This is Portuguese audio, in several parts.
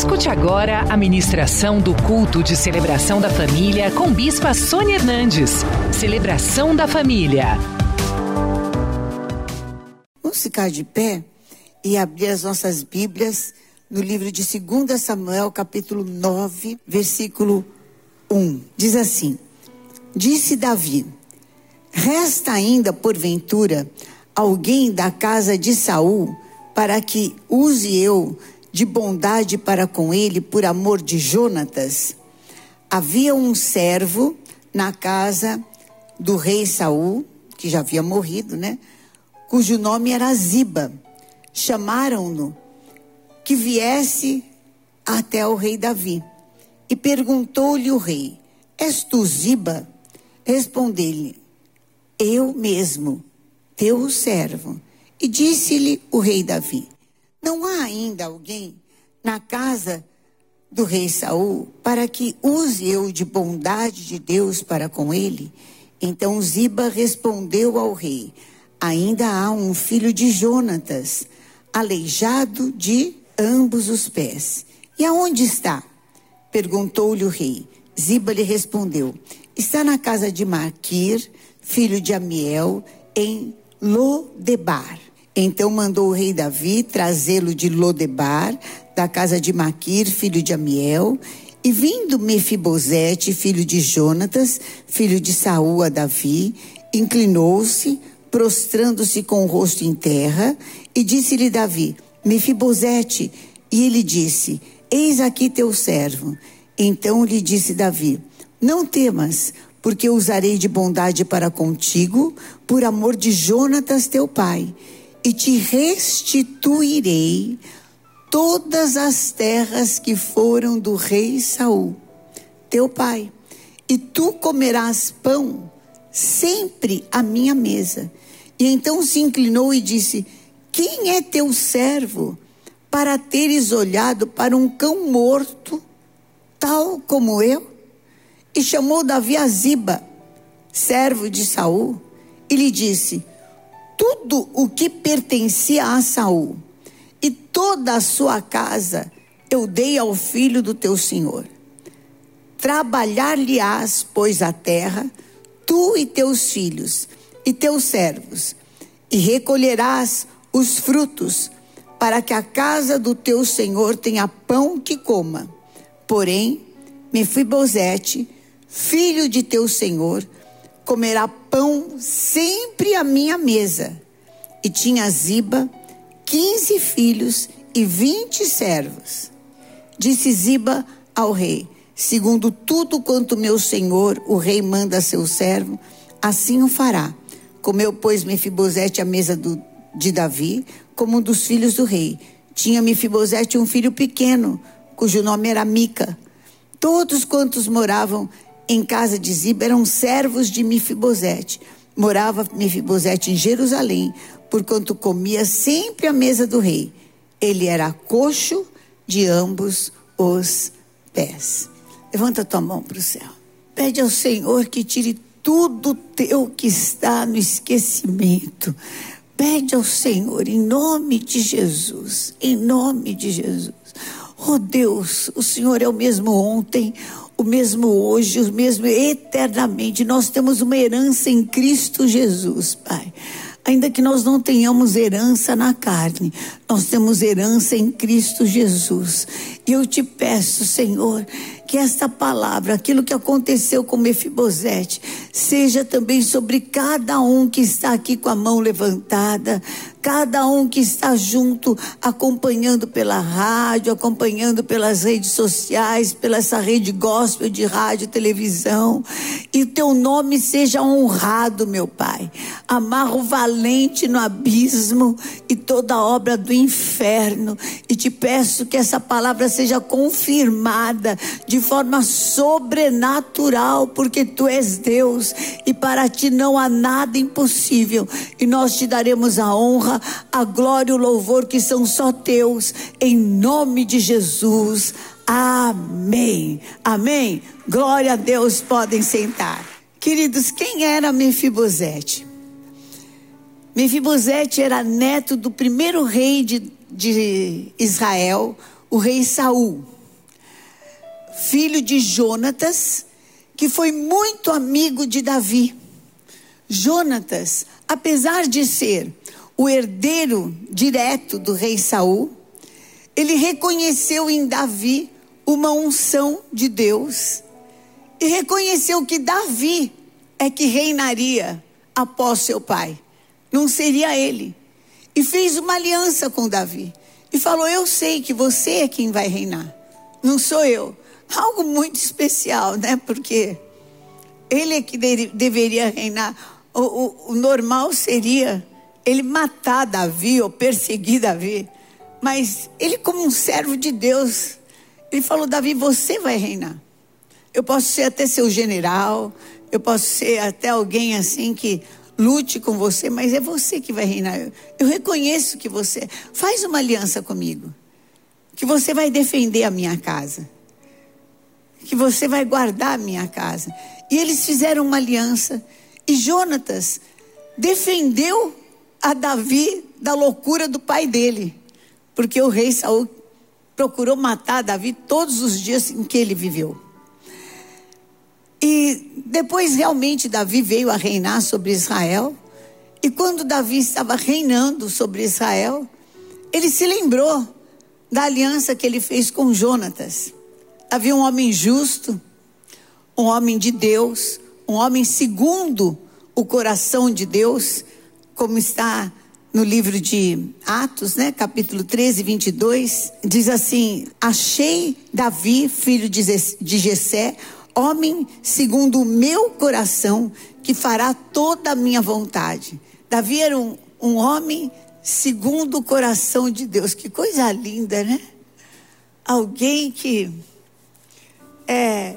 Escute agora a ministração do culto de celebração da família com Bispa Sônia Hernandes. Celebração da família. Vamos ficar de pé e abrir as nossas Bíblias no livro de 2 Samuel, capítulo 9, versículo 1. Diz assim: Disse Davi: Resta ainda, porventura, alguém da casa de Saul para que use eu de bondade para com ele por amor de Jonatas? Havia um servo na casa do rei Saul, que já havia morrido, né? Cujo nome era Ziba. Chamaram-no que viesse até o rei Davi. E perguntou-lhe o rei: És tu Ziba? Respondeu-lhe: Eu mesmo, teu servo. E disse-lhe o rei Davi: Não há ainda alguém na casa do rei Saul para que use eu de bondade de Deus para com ele? Então Ziba respondeu ao rei: Ainda há um filho de Jonatas, aleijado de ambos os pés. E aonde está? Perguntou-lhe o rei. Ziba lhe respondeu: Está na casa de Maquir, filho de Amiel, em Lodebar. Então mandou o rei Davi trazê-lo de Lodebar, da casa de Maquir, filho de Amiel, e vindo Mefibosete, filho de Jonatas, filho de Saul a Davi, inclinou-se, prostrando-se com o rosto em terra, e disse-lhe Davi: Mefibosete, e ele disse: Eis aqui teu servo. Então lhe disse Davi: Não temas, porque usarei de bondade para contigo, por amor de Jonatas teu pai e te restituirei todas as terras que foram do rei Saul, teu pai, e tu comerás pão sempre à minha mesa. E então se inclinou e disse: Quem é teu servo para teres olhado para um cão morto, tal como eu? E chamou Davi a Ziba, servo de Saul, e lhe disse: tudo o que pertencia a Saul e toda a sua casa eu dei ao filho do teu senhor. Trabalhar-lhe-ás, pois, a terra, tu e teus filhos e teus servos, e recolherás os frutos, para que a casa do teu senhor tenha pão que coma. Porém, Mefibosete, filho de teu senhor, comerá pão sempre à minha mesa. E tinha Ziba quinze filhos e vinte servos. Disse Ziba ao rei: Segundo tudo quanto meu senhor, o rei, manda a seu servo, assim o fará. Comeu, pois, Mefibosete à mesa do, de Davi, como um dos filhos do rei. Tinha Mefibosete um filho pequeno, cujo nome era Mica. Todos quantos moravam em casa de Ziba eram servos de Mefibosete. Morava Mefibosete em Jerusalém, porquanto comia sempre à mesa do rei. Ele era coxo de ambos os pés. Levanta tua mão para o céu. Pede ao Senhor que tire tudo teu que está no esquecimento. Pede ao Senhor em nome de Jesus, em nome de Jesus. Oh Deus, o Senhor é o mesmo ontem, o mesmo hoje, o mesmo eternamente. Nós temos uma herança em Cristo Jesus, Pai. Ainda que nós não tenhamos herança na carne, nós temos herança em Cristo Jesus. E eu te peço, Senhor, que esta palavra, aquilo que aconteceu com Mefibosete, seja também sobre cada um que está aqui com a mão levantada, cada um que está junto, acompanhando pela rádio, acompanhando pelas redes sociais, pela essa rede gospel de rádio e televisão. E teu nome seja honrado, meu Pai. Amarro valente no abismo e toda obra do inferno. E te peço que essa palavra seja confirmada de forma sobrenatural, porque tu és Deus e para ti não há nada impossível. E nós te daremos a honra a glória e o louvor que são só teus, em nome de Jesus. Amém. Amém. Glória a Deus, podem sentar. Queridos, quem era Mefibosete? Mefibosete era neto do primeiro rei de, de Israel, o rei Saul, filho de Jonatas, que foi muito amigo de Davi. Jonatas, apesar de ser o herdeiro direto do rei Saul, ele reconheceu em Davi uma unção de Deus e reconheceu que Davi é que reinaria após seu pai, não seria ele. E fez uma aliança com Davi e falou: Eu sei que você é quem vai reinar, não sou eu. Algo muito especial, né? Porque ele é que de deveria reinar. O, o, o normal seria ele matar Davi ou perseguir Davi. Mas ele, como um servo de Deus, ele falou: Davi, você vai reinar. Eu posso ser até seu general, eu posso ser até alguém assim que lute com você, mas é você que vai reinar. Eu, reconheço que você faz uma aliança comigo, que você vai defender a minha casa, que você vai guardar a minha casa. E eles fizeram uma aliança. E Jonatas defendeu a Davi da loucura do pai dele porque o rei Saul procurou matar Davi todos os dias em que ele viveu. E depois realmente Davi veio a reinar sobre Israel. E quando Davi estava reinando sobre Israel, ele se lembrou da aliança que ele fez com Jonatas. Havia um homem justo, um homem de Deus, um homem segundo o coração de Deus, como está no livro de Atos, né, capítulo 13, 22, diz assim: Achei Davi, filho de Jessé, homem segundo o meu coração, que fará toda a minha vontade. Davi era um, um homem segundo o coração de Deus. Que coisa linda, né? Alguém que é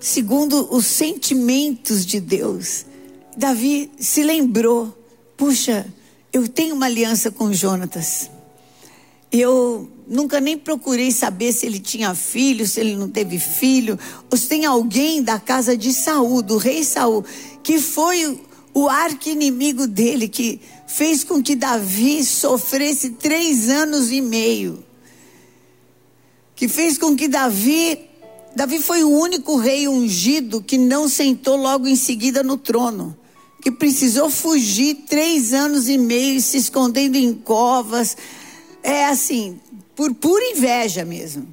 segundo os sentimentos de Deus. Davi se lembrou, puxa, eu tenho uma aliança com Jonatas. Eu nunca nem procurei saber se ele tinha filho, se ele não teve filho, ou se tem alguém da casa de Saul, do rei Saul, que foi o arqui-inimigo dele, que fez com que Davi sofresse três anos e meio. Que fez com que Davi. Davi foi o único rei ungido que não sentou logo em seguida no trono que precisou fugir três anos e meio se escondendo em covas. É assim, por pura inveja mesmo.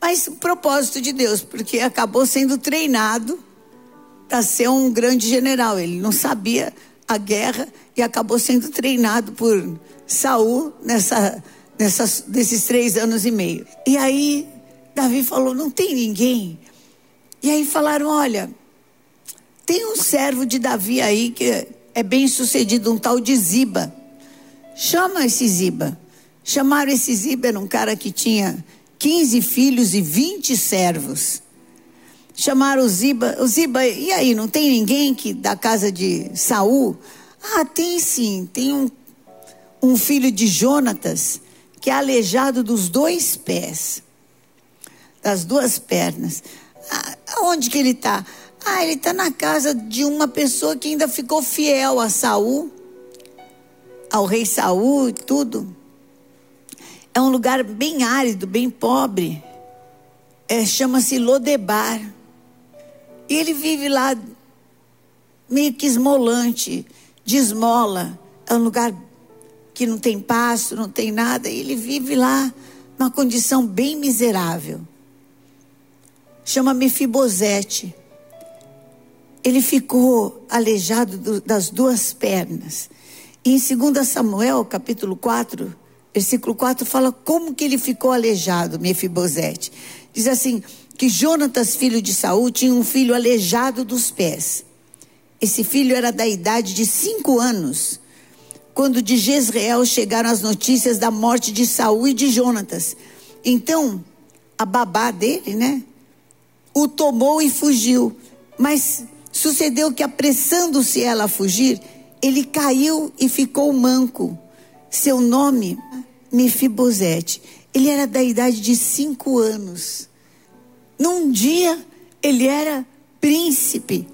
Mas propósito de Deus, porque acabou sendo treinado para ser um grande general. Ele não sabia a guerra e acabou sendo treinado por Saul nessa, nessas, nesses três anos e meio. E aí Davi falou: não tem ninguém. E aí falaram: olha, tem um servo de Davi aí que é bem sucedido, um tal de Ziba. Chama esse Ziba. Chamaram esse Ziba, um cara que tinha 15 filhos e 20 servos. Chamaram o Ziba. O Ziba, e aí, não tem ninguém que da casa de Saul? Ah, tem sim. Tem um, um filho de Jonatas que é aleijado dos dois pés, das duas pernas. Ah, onde que ele está? Ah, ele está na casa de uma pessoa que ainda ficou fiel a Saul, ao rei Saul e tudo. É um lugar bem árido, bem pobre. É, Chama-se Lodebar. E ele vive lá meio que esmolante, de esmola. É um lugar que não tem pasto, não tem nada. E ele vive lá numa condição bem miserável. Chama Mefibosete ele ficou aleijado do, das duas pernas. E em 2 Samuel, capítulo 4, versículo 4, fala como que ele ficou aleijado, Mefibosete. Diz assim, que Jonatas, filho de Saul, tinha um filho aleijado dos pés. Esse filho era da idade de cinco anos, quando de Jezreel chegaram as notícias da morte de Saul e de Jonatas. Então, a babá dele, né, o tomou e fugiu. Mas Sucedeu que, apressando-se ela a fugir, ele caiu e ficou manco. Seu nome, Mefibosete. Ele era da idade de cinco anos. Num dia, ele era príncipe.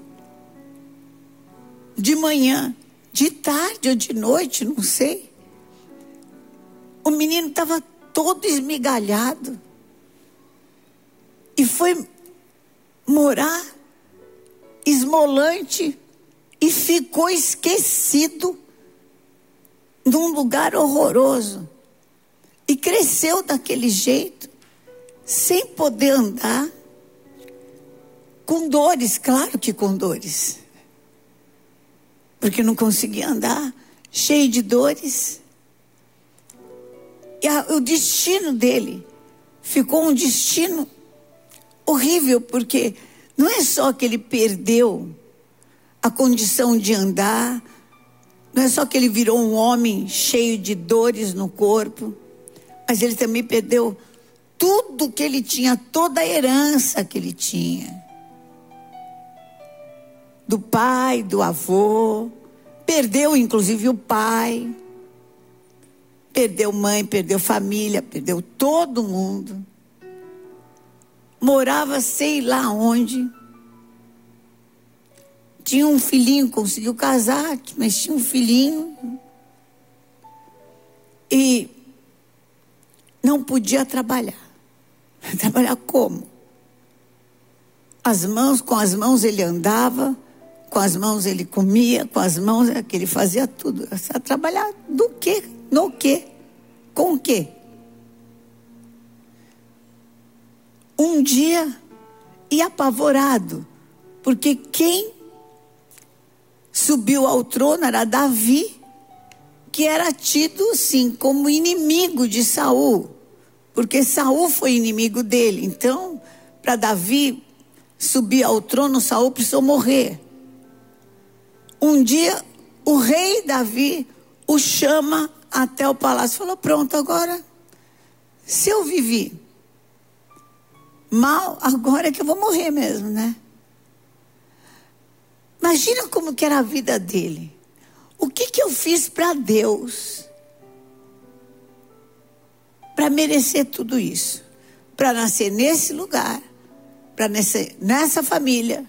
De manhã, de tarde ou de noite, não sei. O menino estava todo esmigalhado e foi morar esmolante e ficou esquecido num lugar horroroso. E cresceu daquele jeito, sem poder andar, com dores, claro que com dores. Porque não conseguia andar, cheio de dores. E a, o destino dele ficou um destino horrível, porque não é só que ele perdeu a condição de andar, não é só que ele virou um homem cheio de dores no corpo, mas ele também perdeu tudo que ele tinha, toda a herança que ele tinha. Do pai, do avô, perdeu inclusive o pai, perdeu mãe, perdeu família, perdeu todo mundo. Morava sei lá onde tinha um filhinho, conseguiu casar, mas tinha um filhinho. E não podia trabalhar. Trabalhar como? As mãos, com as mãos ele andava, com as mãos ele comia, com as mãos é que ele fazia tudo. A trabalhar do quê? No quê? Com o quê? Um dia, e apavorado, porque quem subiu ao trono era Davi, que era tido sim como inimigo de Saul, porque Saul foi inimigo dele. Então, para Davi subir ao trono, Saul precisou morrer. Um dia, o rei Davi o chama até o palácio. Falou: Pronto, agora, se eu vivi mal, agora é que eu vou morrer mesmo, né? Imagina como que era a vida dele. O que que eu fiz para Deus? Para merecer tudo isso. Para nascer nesse lugar, para nascer nessa família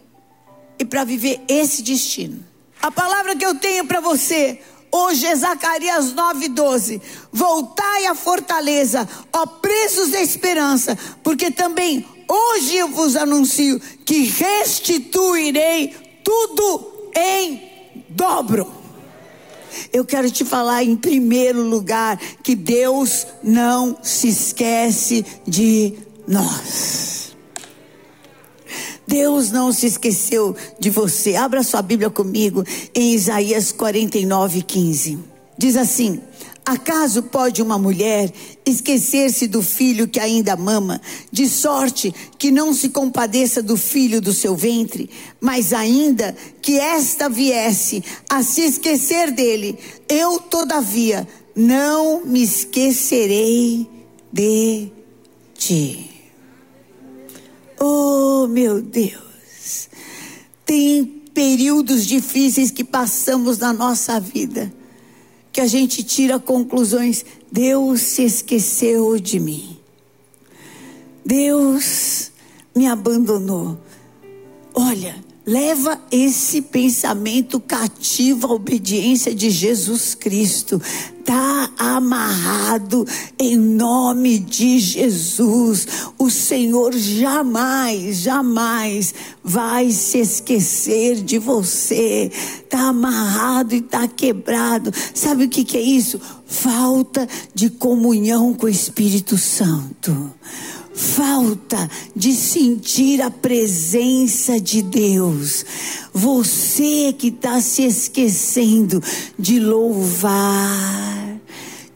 e para viver esse destino. A palavra que eu tenho para você hoje é Zacarias 9:12. Voltai à fortaleza, ó presos da esperança, porque também hoje eu vos anuncio que restituirei tudo em dobro. Eu quero te falar em primeiro lugar que Deus não se esquece de nós. Deus não se esqueceu de você. Abra sua Bíblia comigo em Isaías 49, 15. Diz assim: Acaso pode uma mulher esquecer-se do filho que ainda mama, de sorte que não se compadeça do filho do seu ventre, mas ainda que esta viesse a se esquecer dele, eu todavia não me esquecerei de ti. Oh, meu Deus, tem períodos difíceis que passamos na nossa vida que a gente tira conclusões. Deus se esqueceu de mim. Deus me abandonou. Olha, Leva esse pensamento cativo à obediência de Jesus Cristo. Está amarrado em nome de Jesus. O Senhor jamais, jamais vai se esquecer de você. Está amarrado e está quebrado. Sabe o que, que é isso? Falta de comunhão com o Espírito Santo falta de sentir a presença de Deus. Você que está se esquecendo de louvar,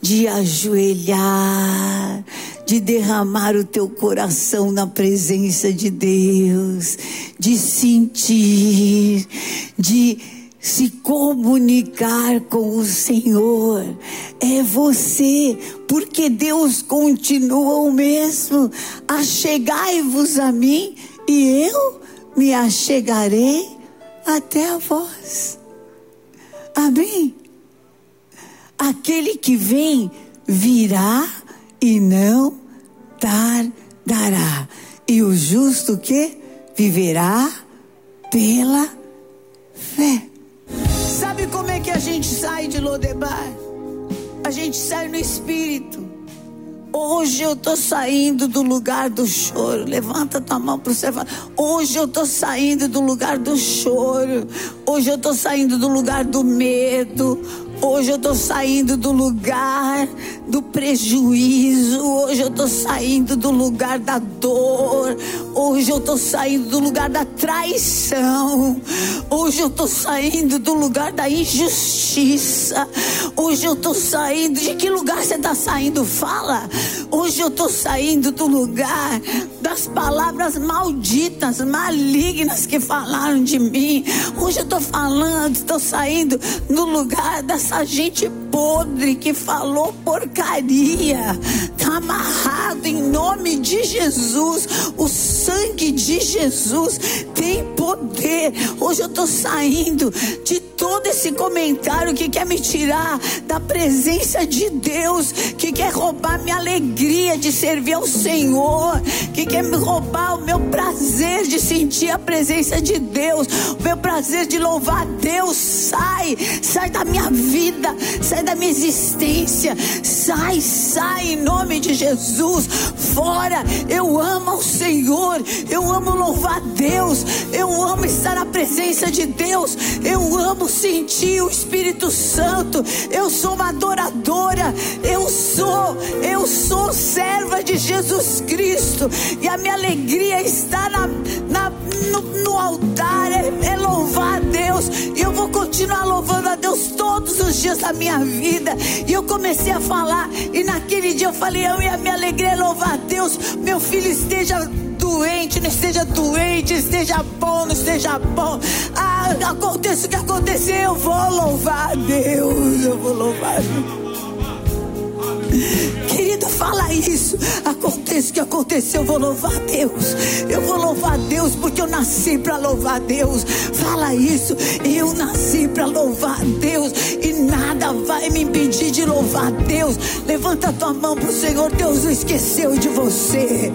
de ajoelhar, de derramar o teu coração na presença de Deus, de sentir, de se comunicar com o Senhor. É você, porque Deus continua o mesmo. Achegai-vos a mim e eu me achegarei até a vós. Amém? Aquele que vem virá e não tardará. E o justo que viverá pela fé. Sabe como é que a gente sai de Lodebar? A gente sai no espírito, Hoje eu estou saindo do lugar do choro. Levanta tua mão para o céu. Hoje eu estou saindo do lugar do choro. Hoje eu estou saindo do lugar do medo. Hoje eu estou saindo do lugar do prejuízo. Hoje eu estou saindo do lugar da dor. Hoje eu estou saindo do lugar da traição. Hoje eu estou saindo do lugar da injustiça. Hoje eu estou saindo. De que lugar você está saindo? Fala. Hoje eu estou saindo do lugar das palavras malditas, malignas que falaram de mim. Hoje eu estou falando, estou saindo do lugar dessa gente podre que falou porcaria. Está amarrado em nome de Jesus. O sangue de Jesus tem poder. Hoje eu estou saindo de todo esse comentário que quer me tirar da presença de Deus, que quer roubar minha alegria de servir ao Senhor, que quer me roubar o meu prazer de sentir a presença de Deus, o meu prazer de louvar a Deus. Sai, sai da minha vida, sai da minha existência, sai, sai em nome de Jesus. Fora, eu amo ao Senhor, eu amo louvar a Deus, eu amo estar na presença de Deus, eu amo sentir o Espírito Santo. Eu sou uma adoradora, eu sou, eu sou serva de Jesus Cristo, e a minha alegria está na, na no, no, altar, é, é louvar a Deus, e eu vou continuar louvando a Deus todos os dias da minha vida. E eu comecei a falar, e naquele dia eu falei: Eu e a minha alegria é louvar a Deus, meu filho esteja doente, não esteja doente, esteja bom, não esteja bom. Aconteça o que acontecer, eu vou louvar Deus, eu vou louvar Deus. Fala isso. Aconteça o que aconteceu, eu vou louvar Deus. Eu vou louvar Deus porque eu nasci para louvar Deus. Fala isso. Eu nasci para louvar Deus e nada vai me impedir de louvar Deus. Levanta tua mão para o Senhor. Deus não esqueceu de você.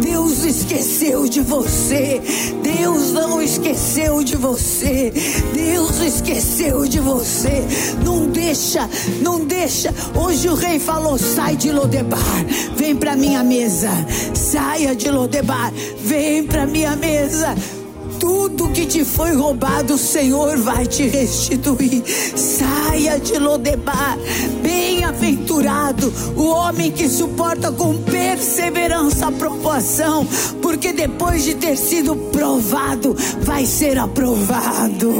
Deus esqueceu de você. Deus não esqueceu de você. Deus esqueceu de você. Deixa, não deixa. Hoje o rei falou: sai de Lodebar, vem para minha mesa. Saia de Lodebar, vem para minha mesa tudo que te foi roubado, o Senhor vai te restituir. Saia de Lodebar, bem-aventurado o homem que suporta com perseverança a provação, porque depois de ter sido provado, vai ser aprovado.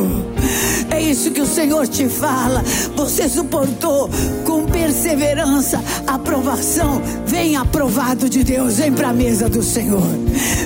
É isso que o Senhor te fala. Você suportou com perseverança a aprovação. Vem aprovado de Deus, vem para a mesa do Senhor.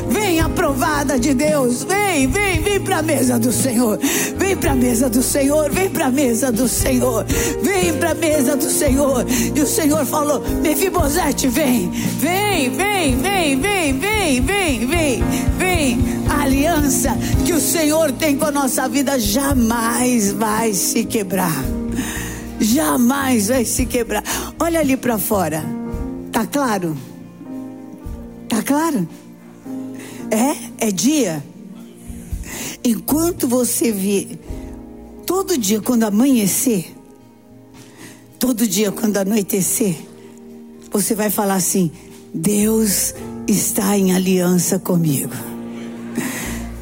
Vem aprovada de Deus, vem, vem, vem para a mesa do Senhor. Vem para a mesa do Senhor, vem para a mesa do Senhor. Vem para a mesa do Senhor. E o Senhor falou: Mefibosete, vem, vem, vem, vem, vem, vem, vem, vem, vem. A aliança que o Senhor tem com a nossa vida jamais vai se quebrar. Jamais vai se quebrar. Olha ali para fora. Tá claro? Tá claro? É, é dia. Enquanto você vê, todo dia quando amanhecer, todo dia quando anoitecer, você vai falar assim: Deus está em aliança comigo.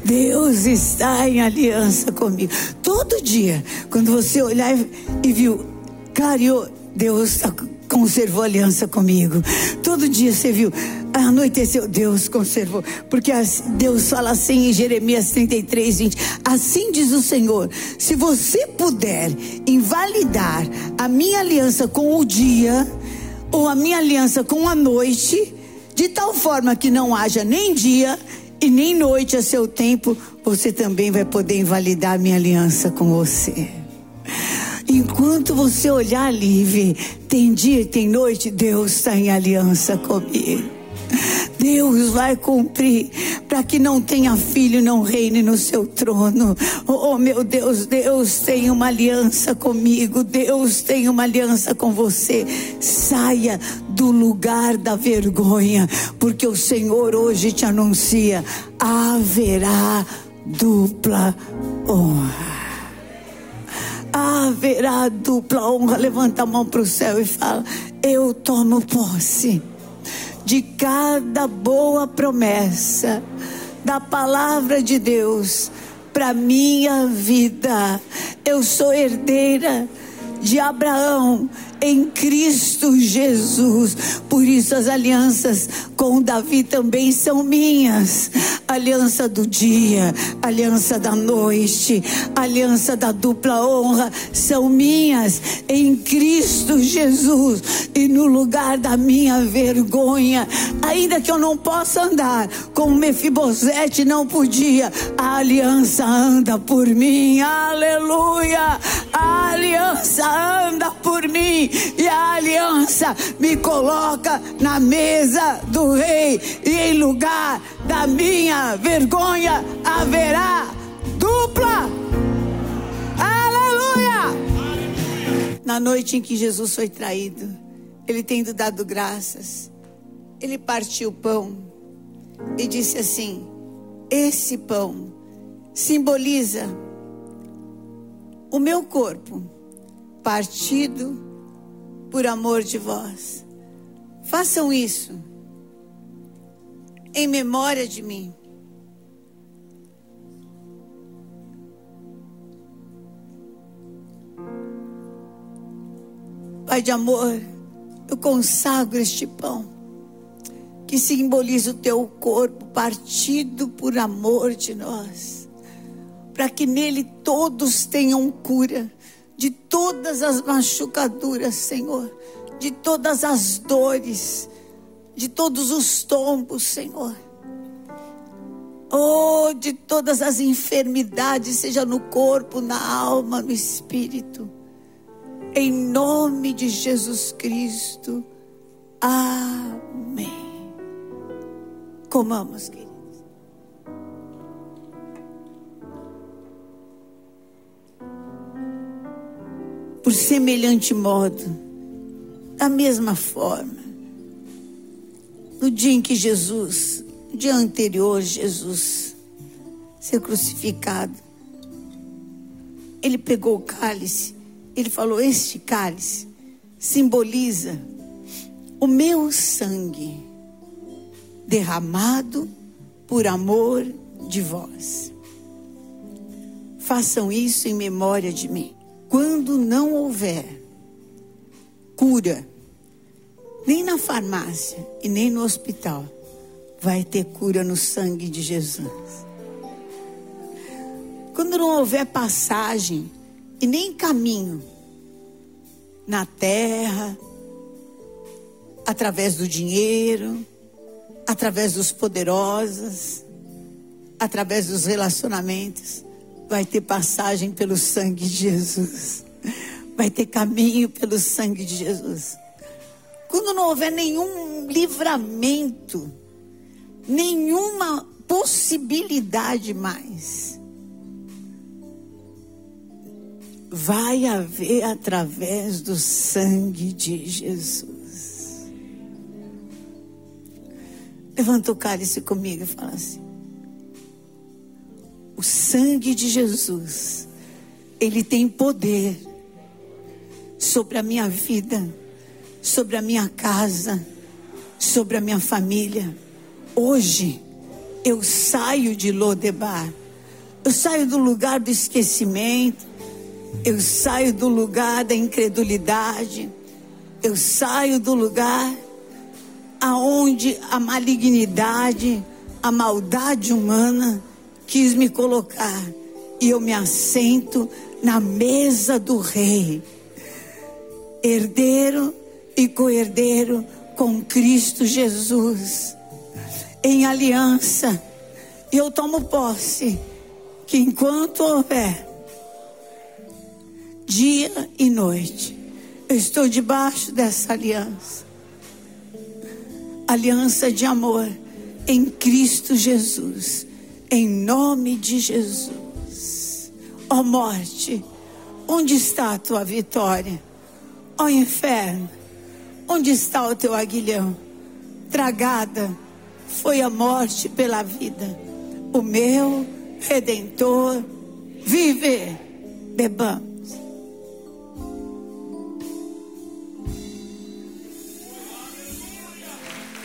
Deus está em aliança comigo. Todo dia, quando você olhar e viu, clareou, Deus conservou aliança comigo. Todo dia você viu, anoiteceu, Deus conservou. Porque Deus fala assim em Jeremias 33, 20: Assim diz o Senhor: se você puder invalidar a minha aliança com o dia, ou a minha aliança com a noite, de tal forma que não haja nem dia e nem noite a seu tempo, você também vai poder invalidar minha aliança com você. Enquanto você olhar e ver, tem dia e tem noite, Deus está em aliança comigo. Deus vai cumprir para que não tenha filho não reine no seu trono. Oh, meu Deus, Deus tem uma aliança comigo. Deus tem uma aliança com você. Saia do lugar da vergonha, porque o Senhor hoje te anuncia: haverá dupla honra. Haverá dupla honra. Levanta a mão para o céu e fala: Eu tomo posse de cada boa promessa da palavra de Deus para minha vida. Eu sou herdeira de Abraão em Cristo Jesus. Por isso as alianças com Davi também são minhas. Aliança do dia, aliança da noite, aliança da dupla honra são minhas em Cristo Jesus. E no lugar da minha vergonha, ainda que eu não possa andar como Mefibosete não podia, a aliança anda por mim. Aleluia! A aliança anda por mim e a aliança me coloca na mesa do rei, e em lugar da minha vergonha haverá dupla. Aleluia! Na noite em que Jesus foi traído, ele tendo dado graças, ele partiu o pão e disse assim: Esse pão simboliza o meu corpo partido por amor de vós. Façam isso em memória de mim. Pai de amor, eu consagro este pão que simboliza o teu corpo partido por amor de nós, para que nele todos tenham cura de todas as machucaduras, Senhor, de todas as dores, de todos os tombos, Senhor. Oh, de todas as enfermidades, seja no corpo, na alma, no espírito. Em nome de Jesus Cristo. Amém. Comamos, querido. Por semelhante modo, da mesma forma, no dia em que Jesus, no dia anterior, Jesus ser crucificado, ele pegou o cálice, ele falou: Este cálice simboliza o meu sangue derramado por amor de vós. Façam isso em memória de mim quando não houver cura, nem na farmácia e nem no hospital, vai ter cura no sangue de Jesus. Quando não houver passagem e nem caminho na terra, através do dinheiro, através dos poderosos, através dos relacionamentos, vai ter passagem pelo sangue de Jesus. Vai ter caminho pelo sangue de Jesus. Quando não houver nenhum livramento, nenhuma possibilidade mais, vai haver através do sangue de Jesus. Levanta o cálice comigo e fala assim: o sangue de Jesus, ele tem poder sobre a minha vida, sobre a minha casa, sobre a minha família. Hoje eu saio de Lodebar. Eu saio do lugar do esquecimento. Eu saio do lugar da incredulidade. Eu saio do lugar aonde a malignidade, a maldade humana quis me colocar e eu me assento na mesa do rei, herdeiro e co-herdeiro com Cristo Jesus, em aliança. E eu tomo posse que enquanto houver dia e noite, eu estou debaixo dessa aliança. Aliança de amor em Cristo Jesus em nome de Jesus. Ó oh morte, onde está a tua vitória? Ó oh inferno, onde está o teu aguilhão? Tragada foi a morte pela vida. O meu redentor vive. Bebamos.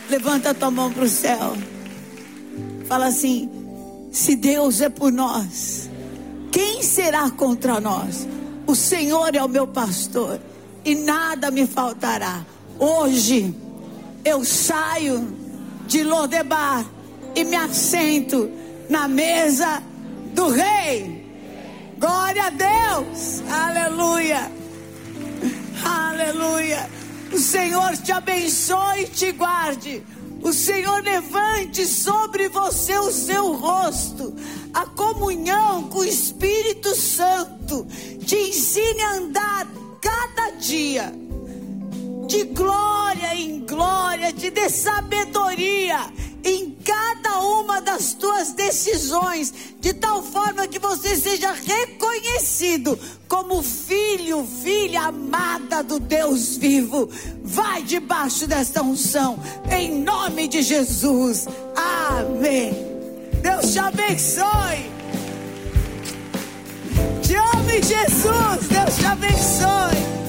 Levanta a tua mão para o céu. Fala assim: se Deus é por nós, quem será contra nós? O Senhor é o meu pastor e nada me faltará. Hoje eu saio de Lodebar e me assento na mesa do rei. Glória a Deus. Aleluia. Aleluia. O Senhor te abençoe e te guarde. O Senhor levante sobre você o seu rosto, a comunhão com o Espírito Santo, te ensine a andar cada dia de glória em glória, te dê sabedoria em cada uma das tuas decisões, de tal forma que você seja reconhecido como filho, filha amada do Deus vivo. Vai debaixo desta unção, em nome de Jesus. Amém. Deus te abençoe. Te ame, Jesus. Deus te abençoe.